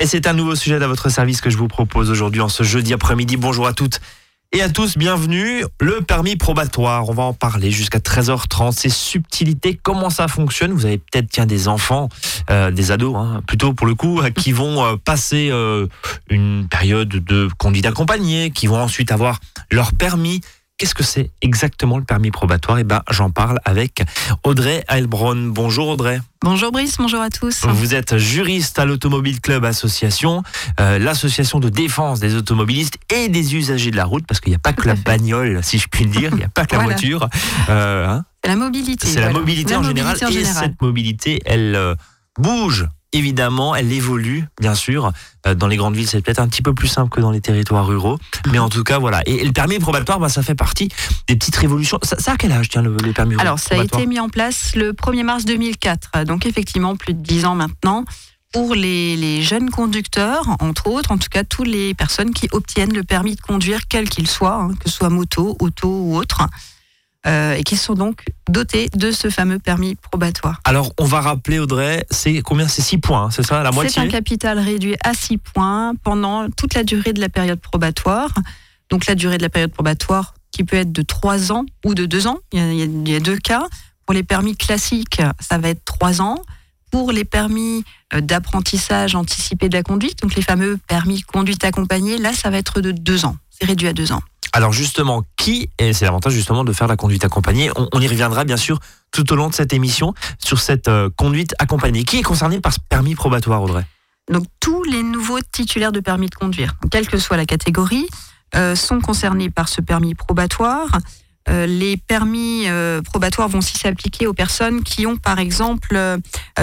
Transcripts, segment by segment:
Et c'est un nouveau sujet à votre service que je vous propose aujourd'hui en ce jeudi après-midi. Bonjour à toutes et à tous, bienvenue. Le permis probatoire, on va en parler jusqu'à 13h30. Ces subtilités, comment ça fonctionne? Vous avez peut-être tiens des enfants, euh, des ados, hein, plutôt pour le coup, qui vont euh, passer euh, une période de conduite accompagnée, qui vont ensuite avoir leur permis. Qu'est-ce que c'est exactement le permis probatoire? Eh ben, j'en parle avec Audrey Heilbronn. Bonjour Audrey. Bonjour Brice, bonjour à tous. Vous êtes juriste à l'Automobile Club Association, euh, l'association de défense des automobilistes et des usagers de la route, parce qu'il n'y a pas que la bagnole, si je puis le dire, il n'y a pas que la Voilà. voiture. Euh, hein, la mobilité. c'est la mobilité La en général. Et cette mobilité, elle euh, bouge. Évidemment, elle évolue, bien sûr. Euh, dans les grandes villes, c'est peut-être un petit peu plus simple que dans les territoires ruraux. Mais en tout cas, voilà. Et, et le permis probatoire, bah, ça fait partie des petites révolutions. Ça, ça a quel âge, tiens, le, le permis Alors, ça a été mis en place le 1er mars 2004, donc effectivement plus de 10 ans maintenant, pour les, les jeunes conducteurs, entre autres, en tout cas, toutes les personnes qui obtiennent le permis de conduire, quel qu'il soit, hein, que ce soit moto, auto ou autre, euh, et qui sont donc dotés de ce fameux permis probatoire. Alors, on va rappeler, Audrey, c'est combien? C'est 6 points, hein, c'est ça La C'est moitié un capital réduit à 6 points pendant toute la durée de la période probatoire. Donc la durée de la période probatoire qui peut être de 3 ans ou de 2 ans. Il y a, il y a- il y a deux cas. Pour les permis classiques, ça va être 3 ans. Pour les permis euh, d'apprentissage anticipé de la conduite, donc les fameux permis conduite accompagnée, là, ça va être de 2 ans. C'est réduit à 2 ans. Alors justement, qui, et c'est l'avantage justement de faire la conduite accompagnée, on, on y reviendra bien sûr tout au long de cette émission sur cette euh, conduite accompagnée. Qui est concerné par ce permis probatoire, Audrey? Donc tous les nouveaux titulaires de permis de conduire, quelle que soit la catégorie, euh, sont concernés par ce permis probatoire. Euh, les permis euh, probatoires vont aussi s'appliquer aux personnes qui ont, par exemple, euh,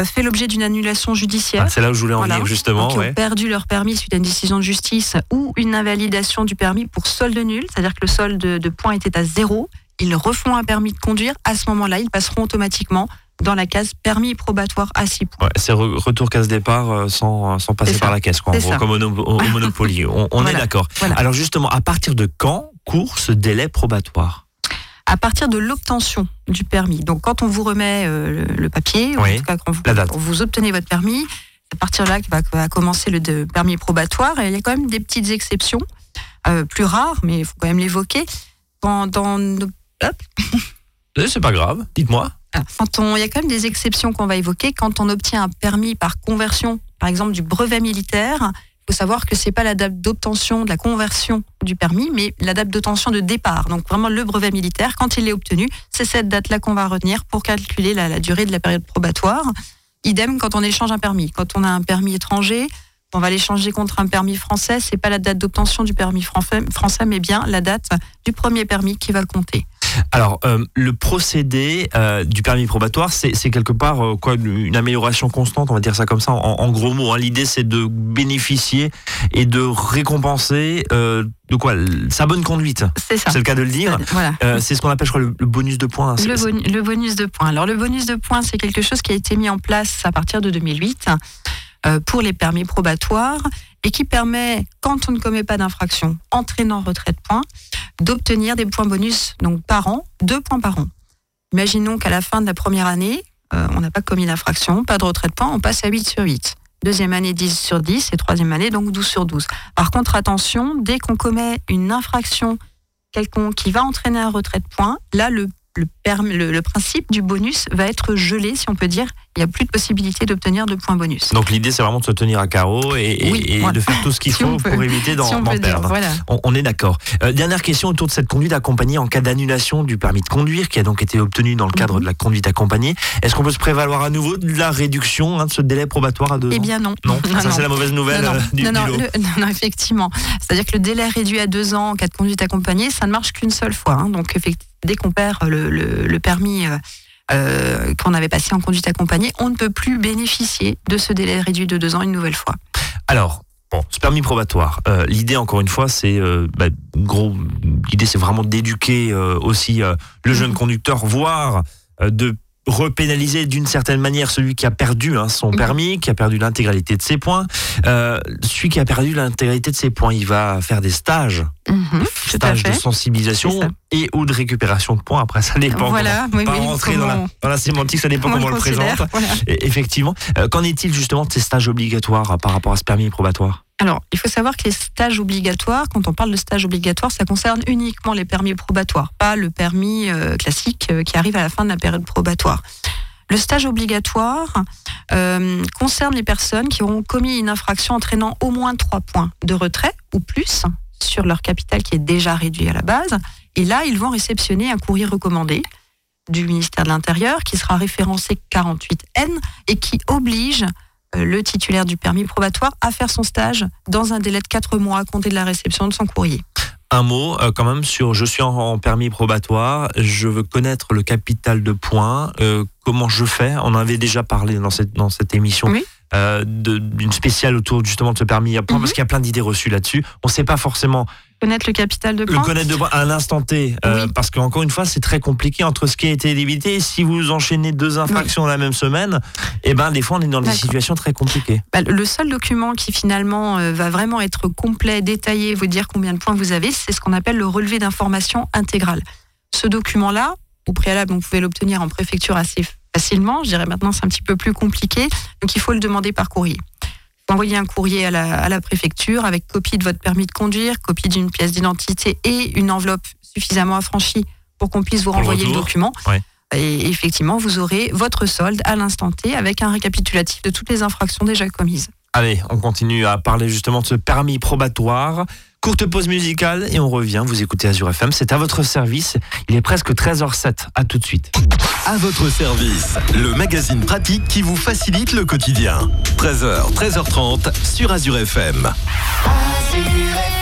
fait l'objet d'une annulation judiciaire. Ah, C'est là où je voulais en Voilà. venir justement. donc, qui ont perdu leur permis suite à une décision de justice ou une invalidation du permis pour solde nul, c'est-à-dire que le solde de, points était à zéro. Ils refont un permis de conduire. À ce moment-là, ils passeront automatiquement dans la case permis probatoire à 6 points. Ouais, c'est re- retour casse-départ euh, sans, sans passer par la caisse, quoi, en gros, comme au, no- au- au Monopoly. On, on est d'accord. Voilà. Alors justement, à partir de quand court ce délai probatoire? À partir de l'obtention du permis. Donc, quand on vous remet euh, le, le papier, ou Oui, en tout cas quand vous, quand obtenez votre permis, c'est à partir de là que va, va commencer le de- permis probatoire. Et il y a quand même des petites exceptions, euh, plus rares, mais il faut quand même l'évoquer. Dans Eh, C'est pas grave, dites-moi. alors, quand on, il y a quand même des exceptions qu'on va évoquer. Quand on obtient un permis par conversion, par exemple du brevet militaire, il faut savoir que c'est pas la date d'obtention de la conversion du permis, mais la date d'obtention de départ. Donc vraiment le brevet militaire, quand il est obtenu, c'est cette date-là qu'on va retenir pour calculer la, la durée de la période probatoire. Idem quand on échange un permis. Quand on a un permis étranger, on va l'échanger contre un permis français. C'est pas la date d'obtention du permis français, mais bien la date du premier permis qui va compter. Alors, euh, le procédé euh, du permis probatoire, c'est quelque part euh, quoi, une amélioration constante, on va dire ça comme ça, en, en gros mots. hein. L'idée, c'est de bénéficier et de récompenser de quoi? Sa bonne conduite. C'est ça. C'est le cas de le dire. Voilà. Euh, c'est ce qu'on appelle, je crois, le, le bonus de points. hein. Le, le bonus de points. Alors le bonus de points, c'est quelque chose qui a été mis en place à partir de 2008 euh, pour les permis probatoires et qui permet, quand on ne commet pas d'infraction entraînant retrait de points, d'obtenir des points bonus donc par an, deux points par an. Imaginons qu'à la fin de la première année, euh, on n'a pas commis d'infraction, pas de retrait de points, on passe à 8 sur 8. Deuxième année, 10 sur 10 et troisième année, donc 12 sur 12. Par contre, attention, dès qu'on commet une infraction quelconque qui va entraîner un retrait de points, là, le, le, permis- le, le principe du bonus va être gelé, si on peut dire. Il n'y a plus de possibilité d'obtenir de points bonus. Donc l'idée, c'est vraiment de se tenir à carreau et, et- Oui, et voilà. de faire tout ce qu'il Si faut pour éviter d'en si peut dire, perdre. voilà. On, on est d'accord. Euh, dernière question autour de cette conduite accompagnée en cas d'annulation du permis de conduire qui a donc été obtenu dans le cadre Mhm. de la conduite accompagnée. Est-ce qu'on peut se prévaloir à nouveau de la réduction hein, de ce délai probatoire à deux Eh ans bien non. Non, ça c'est la mauvaise nouvelle non, non, euh, du, non, du non, lot. le- non, effectivement. C'est-à-dire que le délai réduit à deux ans en cas de conduite accompagnée, ça ne marche qu'une seule fois. hein. Donc, effectivement, dès qu'on perd le, le- le permis euh, euh, qu'on avait passé en conduite accompagnée, on ne peut plus bénéficier de ce délai réduit de deux ans une nouvelle fois. Alors, bon, ce permis probatoire, euh, l'idée encore une fois, c'est euh, bah, gros, l'idée c'est vraiment d'éduquer euh, aussi euh, le jeune Mhm. conducteur, voire euh, de repénaliser d'une certaine manière celui qui a perdu hein, son permis, qui a perdu l'intégralité de ses points. Euh, celui qui a perdu l'intégralité de ses points, il va faire des stages, Mhm, stages de sensibilisation et ou de récupération de points. Après, ça dépend. Voilà, comment, oui, pas oui, rentrer dans la, dans la sémantique, ça dépend comment on le considère, présente. voilà. Et effectivement, Euh, qu'en est-il justement de ces stages obligatoires euh, par rapport à ce permis probatoire? Alors, il faut savoir que les stages obligatoires, quand on parle de stages obligatoires, ça concerne uniquement les permis probatoires, pas le permis euh, classique euh, qui arrive à la fin de la période probatoire. Le stage obligatoire euh, concerne les personnes qui auront commis une infraction entraînant au moins trois points de retrait ou plus sur leur capital qui est déjà réduit à la base. Et là, ils vont réceptionner un courrier recommandé du ministère de l'Intérieur qui sera référencé 48N et qui oblige le titulaire du permis probatoire à faire son stage dans un délai de 4 mois à compter de la réception de son courrier. Un mot euh, quand même sur je suis en, en permis probatoire, je veux connaître le capital de points, euh, comment je fais? On avait déjà parlé dans cette, dans cette émission. Oui. euh, d'une spéciale autour justement de ce permis à points Mhm. parce qu'il y a plein d'idées reçues là-dessus. On ne sait pas forcément Connaître le capital de le points connaître de à l'instant T euh, Oui. parce qu'encore une fois c'est très compliqué entre ce qui a été évité. Si vous enchaînez deux infractions dans la même semaine, et ben des fois on est dans des situations très compliquées. Bah, le seul document qui finalement euh, va vraiment être complet, détaillé, vous dire combien de points vous avez, c'est ce qu'on appelle le relevé d'information intégrale. Ce document-là, au préalable, vous pouvez l'obtenir en préfecture assez facilement. Je dirais maintenant c'est un petit peu plus compliqué, donc il faut le demander par courrier. Envoyer un courrier à la, à la préfecture avec copie de votre permis de conduire, copie d'une pièce d'identité et une enveloppe suffisamment affranchie pour qu'on puisse vous le renvoyer le document. Ouais. Et effectivement, vous aurez votre solde à l'instant T avec un récapitulatif de toutes les infractions déjà commises. Allez, on continue à parler justement de ce permis probatoire. Courte pause musicale et on revient. Vous écoutez Azure FM, c'est à votre service. Il est presque 13h07. À tout de suite. À votre service, le magazine pratique qui vous facilite le quotidien. 13h, 13h30 sur Azure FM. La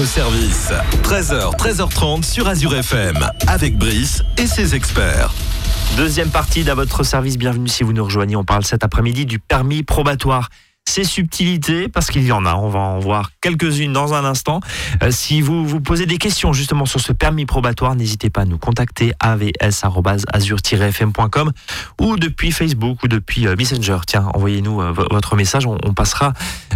votre service. 13h, 13h30 sur Azure FM, avec Brice et ses experts. Deuxième partie d'à votre service, bienvenue si vous nous rejoignez. On parle cet après-midi du permis probatoire. Ces subtilités, parce qu'il y en a, on va en voir quelques-unes dans un instant. Euh, si vous vous posez des questions justement sur ce permis probatoire, n'hésitez pas à nous contacter avs.azur-fm.com ou depuis Facebook ou depuis euh, Messenger. Tiens, envoyez-nous euh, vo- votre message, on, on passera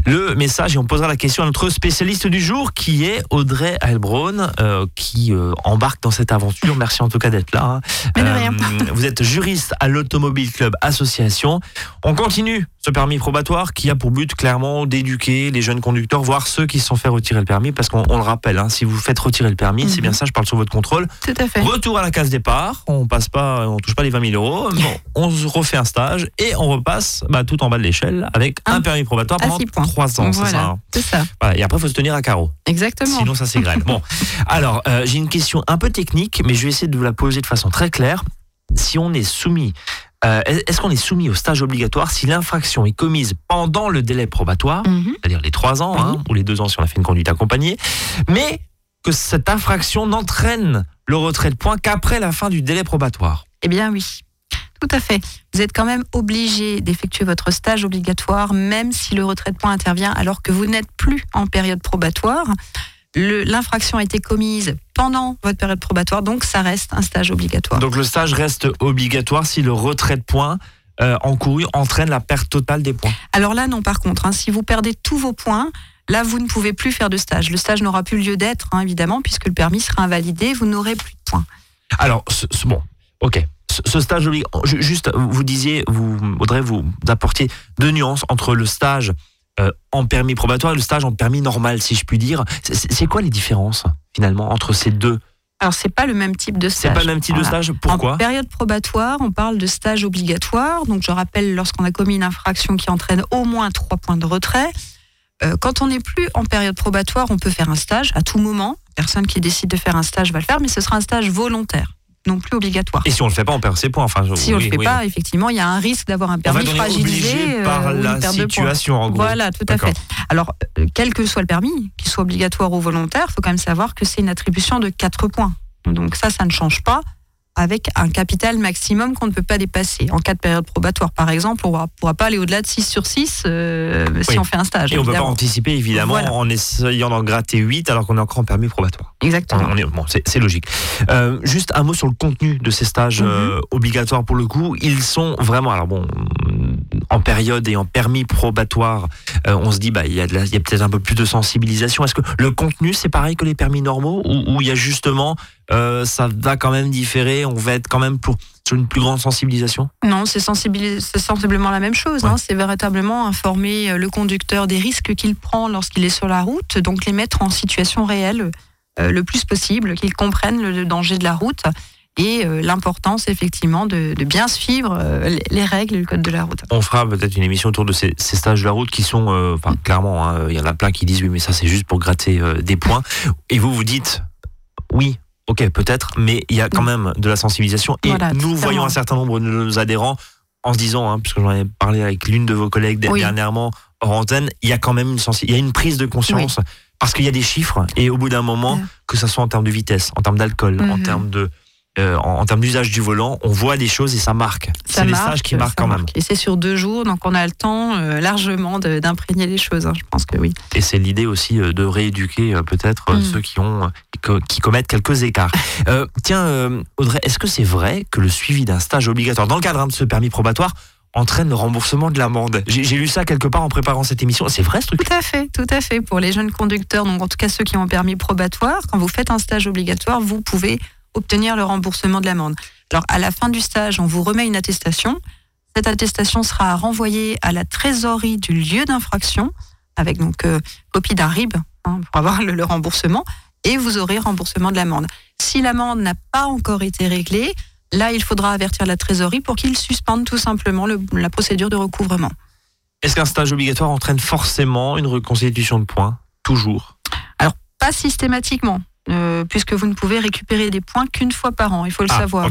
le message et on posera la question à notre spécialiste du jour qui est Audrey Heilbronn, euh, qui euh, embarque dans cette aventure. Merci en tout cas d'être là. hein. Mais de rien. vous êtes juriste à l'Automobile Club Association. On continue ce permis probatoire qui a pour but clairement d'éduquer les jeunes conducteurs, voire ceux qui se sont fait retirer le permis, parce qu'on on le rappelle, hein, si vous faites retirer le permis, c'est Mhm. bien ça, je parle sur votre contrôle. Tout à fait. Retour à la case départ, on passe pas, on touche pas les 20 000 euros, bon, on se refait un stage et on repasse bah, tout en bas de l'échelle avec un, Un- permis probatoire pendant six points. 3 ans. c'est ça, hein. c'est ça. Voilà, et après, il faut se tenir à carreau. Exactement. Sinon, ça s'égrène. bon, alors, euh, j'ai une question un peu technique, mais je vais essayer de vous la poser de façon très claire. Si on est soumis, euh, est-ce qu'on est soumis au stage obligatoire si l'infraction est commise pendant le délai probatoire, Mhm. c'est-à-dire les trois ans, hein, ou les deux ans si on a fait une conduite accompagnée, mais que cette infraction n'entraîne le retrait de points qu'après la fin du délai probatoire? Eh bien oui, tout à fait. Vous êtes quand même obligé d'effectuer votre stage obligatoire, même si le retrait de points intervient alors que vous n'êtes plus en période probatoire. L'infraction a été commise pendant votre période probatoire, donc ça reste un stage obligatoire. Donc le stage reste obligatoire si le retrait de points euh, encouru entraîne la perte totale des points. Alors là, non, par contre, hein, si vous perdez tous vos points, là, vous ne pouvez plus faire de stage. Le stage n'aura plus lieu d'être, hein, évidemment, puisque le permis sera invalidé, vous n'aurez plus de points. Alors, bon, ok. Ce, stage juste, vous disiez, vous, Audrey, vous apportiez deux nuances entre le stage euh, en permis probatoire et le stage en permis normal, si je puis dire. C'est- C'est c'est quoi les différences, finalement, entre ces deux? Alors, c'est pas le même type de C'est stage. pas le même type Voilà. de stage Pourquoi? En période probatoire, on parle de stage obligatoire. Donc, je rappelle, lorsqu'on a commis une infraction qui entraîne au moins trois points de retrait. Euh, quand on n'est plus en période probatoire, on peut faire un stage à tout moment. Personne qui décide de faire un stage va le faire, mais ce sera un stage volontaire, non plus obligatoire. Et si on le fait pas, on perd ses points. Enfin, si on oui, le fait oui. pas, effectivement, il y a un risque d'avoir un permis on fragilisé obligé euh, par la situation, en gros. Voilà, tout à fait. Alors, euh, quel que soit le permis, qu'il soit obligatoire ou volontaire, il faut quand même savoir que c'est une attribution de 4 points. Donc ça, ça ne change pas avec un capital maximum qu'on ne peut pas dépasser. En cas de période probatoire, par exemple, on ne pourra pas aller au-delà de 6 sur 6 euh, si on fait un stage. Et on peut pas anticiper, évidemment, Voilà. en essayant d'en gratter 8 alors qu'on est encore en permis probatoire. Exactement. Bon, c'est logique. Euh, juste un mot sur le contenu de ces stages Mhm. euh, obligatoires pour le coup. Ils sont vraiment, alors bon, en période et en permis probatoire, euh, on se dit bah il y a, a peut-être un peu plus de sensibilisation. Est-ce que le contenu c'est pareil que les permis normaux ou ou il y a justement euh, ça va quand même différer, on va être quand même pour sur une plus grande sensibilisation Non, c'est sensiblement la même chose. Ouais. hein. C'est véritablement informer euh, le conducteur des risques qu'il prend lorsqu'il est sur la route, donc les mettre en situation réelle euh, le plus possible, qu'ils comprennent le danger de la route et euh, l'importance effectivement de, de bien suivre euh, les- les règles du code de la route. On fera peut-être une émission autour de ces, ces stages de la route qui sont, euh, enfin clairement, hein, il y en a plein qui disent oui mais ça c'est juste pour gratter des points. Et vous vous dites oui, ok peut-être, mais il y a quand même de la sensibilisation. Et Voilà, nous voyons un certain nombre de nos adhérents en se disant, hein, puisque j'en ai parlé avec l'une de vos collègues Oui. dernièrement hors antenne, il y a quand même une sensi- il y a une prise de conscience parce qu'il y a des chiffres et au bout d'un moment, Ouais. que ce soit en termes de vitesse, en termes d'alcool, en Mhm. termes de euh, en, en termes d'usage du volant, on voit des choses et ça marque. C'est les stages qui marquent quand même. marque. Et c'est sur deux jours, donc on a le temps euh, largement d'imprégner les choses. hein. Je pense que oui. Et c'est l'idée aussi euh, de rééduquer peut-être Mm. ceux qui ont qui commettent quelques écarts. Euh, tiens, Audrey, est-ce que c'est vrai que le suivi d'un stage obligatoire dans le cadre hein, de ce permis probatoire entraîne le remboursement de l'amende? J'ai lu ça quelque part en préparant cette émission. C'est vrai ce truc? Tout à fait, tout à fait. Pour les jeunes conducteurs, donc en tout cas ceux qui ont un permis probatoire, quand vous faites un stage obligatoire, vous pouvez obtenir le remboursement de l'amende. Alors à la fin du stage, on vous remet une attestation. Cette attestation sera renvoyée à la trésorerie du lieu d'infraction avec donc euh, copie d'un RIB hein, pour avoir le, le remboursement et vous aurez remboursement de l'amende. Si l'amende n'a pas encore été réglée, là il faudra avertir la trésorerie pour qu'il suspende tout simplement le- la procédure de recouvrement. Est-ce qu'un stage obligatoire entraîne forcément une reconstitution de points? Toujours? Pas systématiquement, euh, puisque vous ne pouvez récupérer des points qu'une fois par an, il faut le Ah, savoir. hein.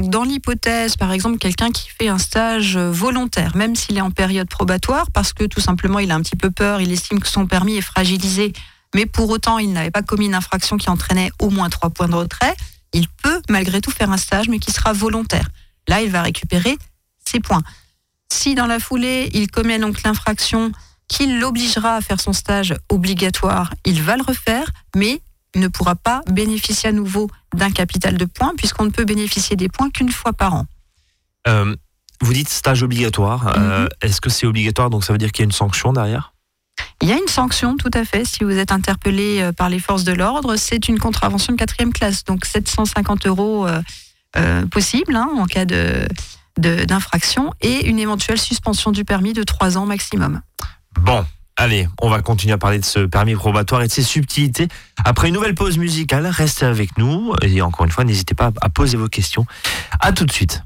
Donc dans l'hypothèse, par exemple, quelqu'un qui fait un stage euh, volontaire, même s'il est en période probatoire, parce que tout simplement il a un petit peu peur, il estime que son permis est fragilisé mais pour autant il n'avait pas commis une infraction qui entraînait au moins trois points de retrait, il peut malgré tout faire un stage, mais qui sera volontaire. Là, il va récupérer ses points. Si dans la foulée, il commet donc l'infraction qui l'obligera à faire son stage obligatoire, il va le refaire, mais ne pourra pas bénéficier à nouveau d'un capital de points, puisqu'on ne peut bénéficier des points qu'une fois par an. Euh, vous dites stage obligatoire. Euh, Est-ce que c'est obligatoire? Donc ça veut dire qu'il y a une sanction derrière? Il y a une sanction, tout à fait, si vous êtes interpellé euh, par les forces de l'ordre. C'est une contravention de quatrième classe, donc 750 euros euh, euh, possible hein, en cas de de- d'infraction et une éventuelle suspension du permis de 3 ans maximum. Bon, allez, on va continuer à parler de ce permis probatoire et de ses subtilités. Après une nouvelle pause musicale, restez avec nous. Et encore une fois, n'hésitez pas à poser vos questions. À tout de suite.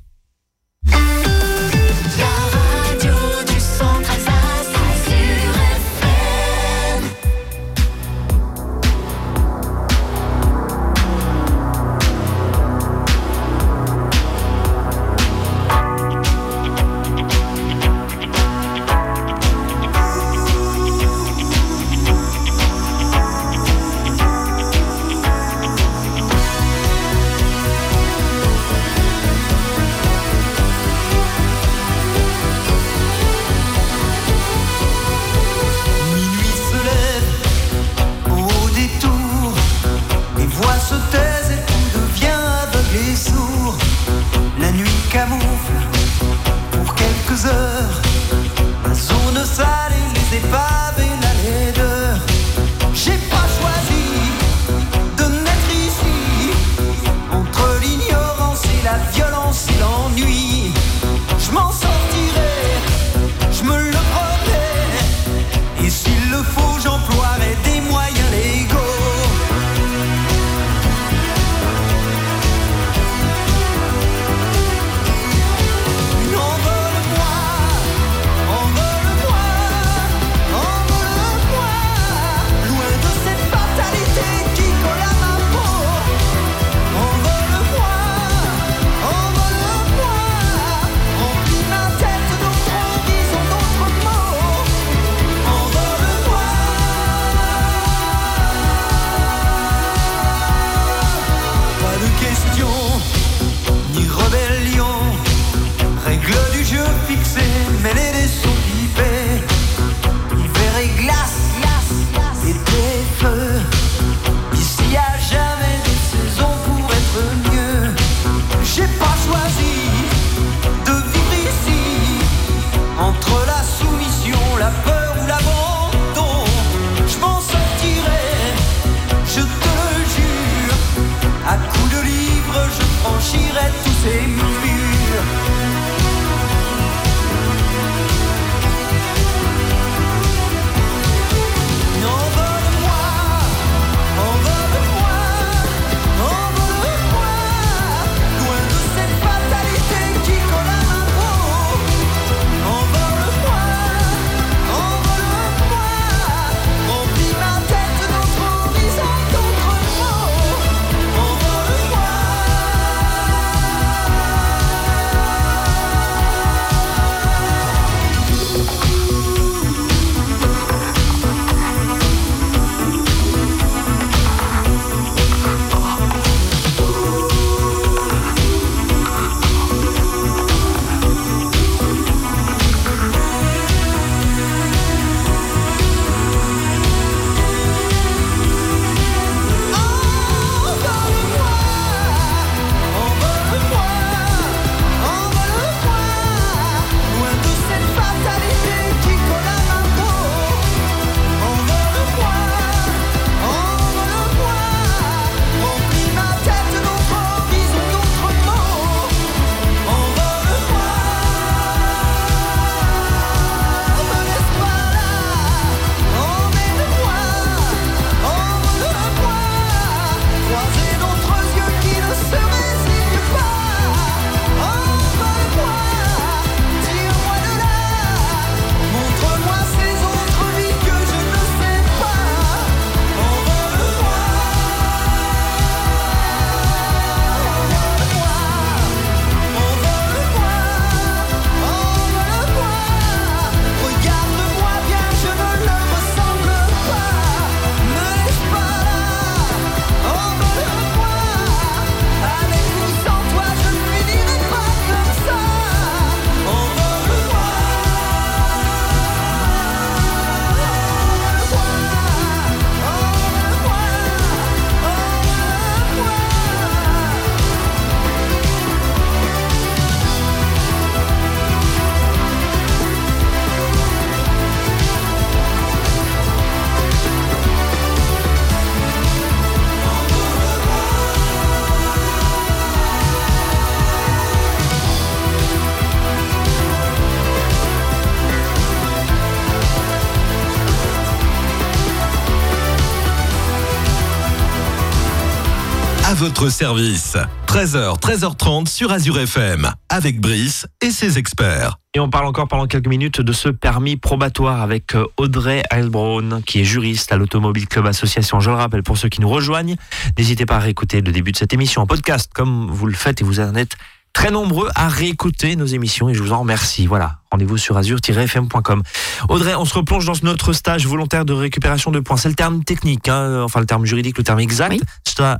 Service. 13h, 13h30 sur Azure FM, avec Brice et ses experts. Et on parle encore pendant quelques minutes de ce permis probatoire avec euh, Audrey Heilbronn, qui est juriste à l'Automobile Club Association. Je le rappelle pour ceux qui nous rejoignent, n'hésitez pas à réécouter le début de cette émission en podcast, comme vous le faites et vous en êtes très nombreux à réécouter nos émissions et je vous en remercie. Voilà, rendez-vous sur azur-fm.com. Audrey, on se replonge dans notre stage volontaire de récupération de points. C'est le terme technique, hein, enfin le terme juridique, le terme exact. Oui.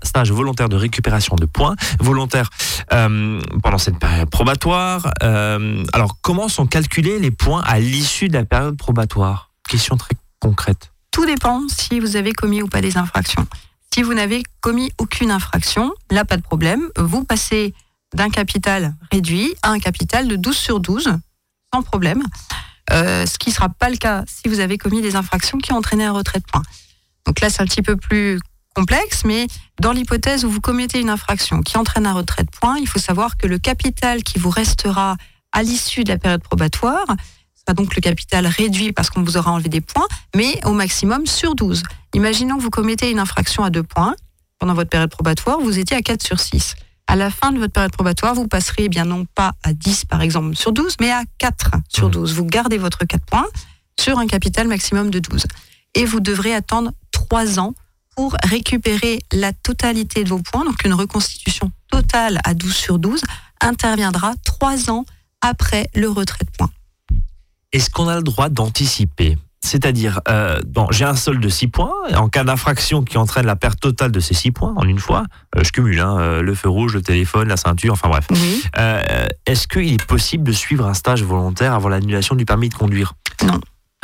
Stage volontaire de récupération de points, volontaire euh, pendant cette période probatoire. Euh, alors, comment sont calculés les points à l'issue de la période probatoire? Question très concrète. Tout dépend si vous avez commis ou pas des infractions. Si vous n'avez commis aucune infraction, là, pas de problème. Vous passez d'un capital réduit à un capital de 12 sur 12, sans problème. Euh, ce qui ne sera pas le cas si vous avez commis des infractions qui ont entraîné un retrait de points. Donc là, c'est un petit peu plus complexe, mais dans l'hypothèse où vous commettez une infraction qui entraîne un retrait de points, il faut savoir que le capital qui vous restera à l'issue de la période probatoire sera donc le capital réduit parce qu'on vous aura enlevé des points, mais au maximum sur 12. Imaginons que vous commettez une infraction à 2 points pendant votre période probatoire, vous étiez à 4 sur 6. À la fin de votre période probatoire, vous passerez eh bien non pas à 10 par exemple sur 12, mais à 4 sur Mhm. 12. Vous gardez votre 4 points sur un capital maximum de 12. Et vous devrez attendre 3 ans pour récupérer la totalité de vos points. Donc une reconstitution totale à 12 sur 12 interviendra 3 ans après le retrait de points. Est-ce qu'on a le droit d'anticiper? C'est-à-dire, euh, bon, j'ai un solde de 6 points, et en cas d'infraction qui entraîne la perte totale de ces 6 points en une fois, euh, je cumule hein, euh, le feu rouge, le téléphone, la ceinture, enfin bref. Euh, Est-ce qu'il est possible de suivre un stage volontaire avant l'annulation du permis de conduire?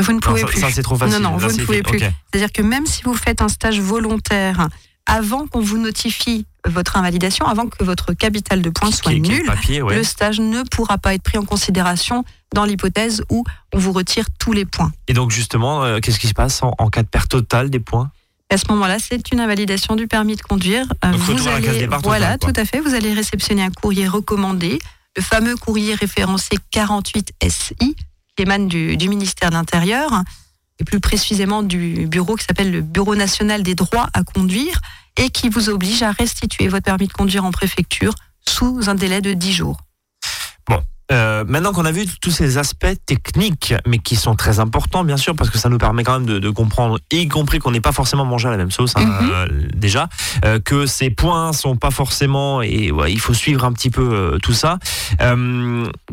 Vous ne pouvez Non, ça, plus. ça, c'est trop facile. Non, non, Là, vous ne pouvez plus. C'est-à-dire que même si vous faites un stage volontaire avant qu'on vous notifie votre invalidation, avant que votre capital de points soit nul, papier, ouais. le stage ne pourra pas être pris en considération dans l'hypothèse où on vous retire tous les points. Et donc justement, euh, qu'est-ce qui se passe en, en cas de perte totale des points? À ce moment-là, c'est une invalidation du permis de conduire. Euh, Donc, départ totale, voilà, tout à fait. Vous allez réceptionner un courrier recommandé, le fameux courrier référencé 48 SI, qui émane du, du ministère de l'Intérieur, et plus précisément du bureau qui s'appelle le Bureau national des droits à conduire, et qui vous oblige à restituer votre permis de conduire en préfecture sous un délai de 10 jours. Euh, maintenant qu'on a vu tous ces aspects techniques, mais qui sont très importants, bien sûr, parce que ça nous permet quand même de, de comprendre, y compris qu'on n'est pas forcément mangé à la même sauce, hein, Mhm. euh, déjà, euh, que ces points sont pas forcément, et ouais, il faut suivre un petit peu tout ça.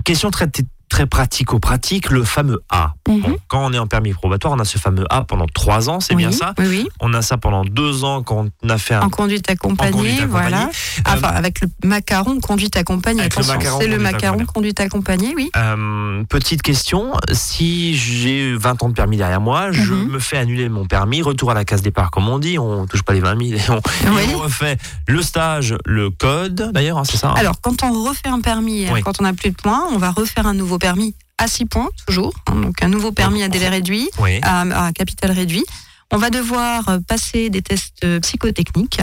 Question très très pratico-pratique, le fameux A. Mhm. Bon, quand on est en permis probatoire, on a ce fameux A pendant trois ans, c'est oui, bien ça. Oui, oui. On a ça pendant deux ans quand on a fait un En conduite accompagnée, en conduite accompagnée. voilà. Enfin, avec le macaron conduite accompagnée. C'est le macaron conduite accompagnée, oui. Euh, petite question, si j'ai 20 ans de permis derrière moi, je Mhm. me fais annuler mon permis, retour à la case départ comme on dit, on touche pas les 20 000 et on, et Oui. on refait le stage, le code d'ailleurs, hein, c'est ça hein? Alors, quand on refait un permis, quand on n'a plus de points, on va refaire un nouveau permis à 6 points, toujours. hein, donc, un nouveau permis à délai réduit, Oui. à, à capital réduit. On va devoir euh, passer des tests euh, psychotechniques,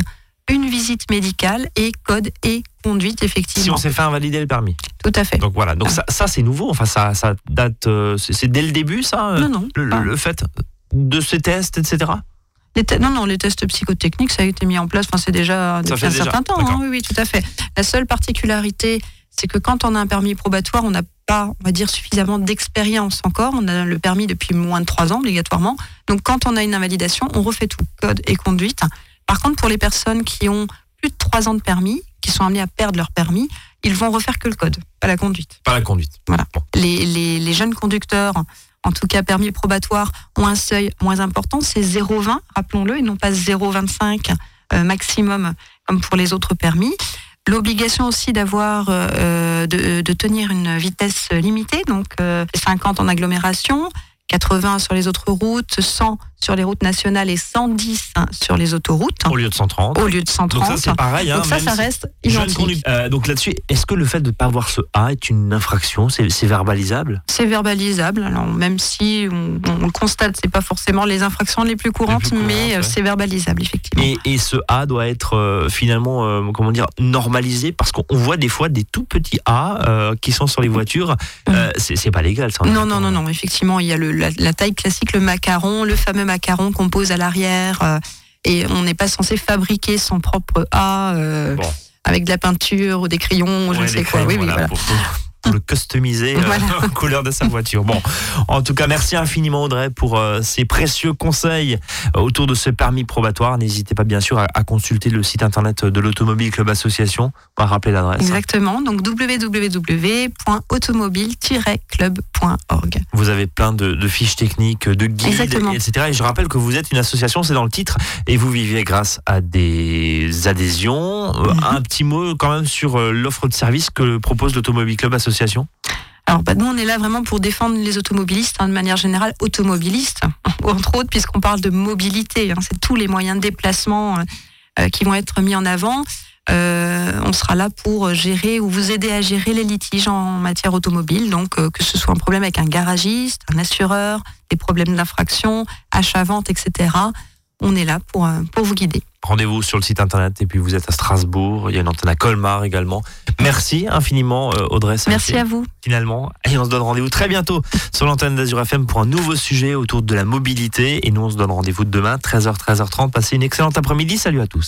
une visite médicale et code et conduite, Si effectivement. on s'est fait invalider le permis. Tout à fait. Donc voilà, donc ça, ça c'est nouveau, enfin ça, ça date, euh, c'est dès le début ça, euh, non, non. le, fait de ces tests, etc. Les te- non, non, les tests psychotechniques, ça a été mis en place, enfin, c'est déjà depuis un déjà, certain temps. hein, oui, oui, tout à fait. La seule particularité, c'est que quand on a un permis probatoire, on n'a pas, on va dire, suffisamment d'expérience encore. On a le permis depuis moins de trois ans, obligatoirement. Donc, quand on a une invalidation, on refait tout, code et conduite. Par contre, pour les personnes qui ont plus de trois ans de permis, qui sont amenées à perdre leur permis, ils vont refaire que le code, pas la conduite. Pas la conduite. Les, les, les jeunes conducteurs, en tout cas permis probatoire, ont un seuil moins important, c'est 0,20, rappelons-le, et non pas 0,25 euh, maximum comme pour les autres permis. L'obligation aussi d'avoir, euh, de, de tenir une vitesse limitée, donc euh, 50 en agglomération, 80 sur les autres routes, 100 sur les routes nationales et 110 sur les autoroutes, Au lieu de 130. au lieu de 130. Donc ça c'est pareil. Hein, Donc ça, ça si- reste identique. conducteur. Euh, donc là-dessus, est-ce que le fait de ne pas avoir ce A est une infraction? C'est verbalisable? C'est verbalisable, alors même si on, on le constate, c'est pas forcément les infractions les plus courantes, courantes, mais euh, ouais. c'est verbalisable effectivement. Et, et ce A doit être euh, finalement, euh, comment dire, normalisé? Parce qu'on voit des fois des tout petits A qui sont sur les voitures. Euh, c'est pas légal, ça. Non, non, non, non. Effectivement, il y a le, la, la taille classique, le macaron, le fameux macaron qu'on pose à l'arrière. euh, Et on n'est pas censé fabriquer son propre A euh, Bon. avec de la peinture ou des crayons, ou je Ouais, ne sais quoi. crayons, Oui, oui, voilà, voilà. Pour, le customiser euh, Voilà. aux couleurs de sa voiture. Bon, en tout cas, merci infiniment Audrey pour euh, ces précieux conseils euh, autour de ce permis probatoire. N'hésitez pas bien sûr à, à consulter le site internet de l'Automobile Club Association. On va rappeler l'adresse. Exactement. Donc www.automobile-club.org. Vous avez plein de, de fiches techniques, de guides, Exactement. etc. Et je rappelle que vous êtes une association, c'est dans le titre, et vous vivez grâce à des adhésions. Mhm. Un petit mot quand même sur l'offre de service que propose l'Automobile Club Association. Alors, bah, nous, on est là vraiment pour défendre les automobilistes, hein, de manière générale, automobilistes, entre autres, puisqu'on parle de mobilité. hein. c'est tous les moyens de déplacement euh, euh, qui vont être mis en avant. Euh, on sera là pour gérer ou vous aider à gérer les litiges en matière automobile. Donc, que ce soit un problème avec un garagiste, un assureur, des problèmes d'infraction, achat-vente, etc. On est là pour, pour vous guider. Rendez-vous sur le site internet et puis vous êtes à Strasbourg, il y a une antenne à Colmar également. Merci infiniment euh, Audrey. Merci à vous. Finalement, et on se donne rendez-vous très bientôt sur l'antenne d'Azur FM pour un nouveau sujet autour de la mobilité et nous on se donne rendez-vous demain 13h 13h30. Passez une excellente après-midi. Salut à tous.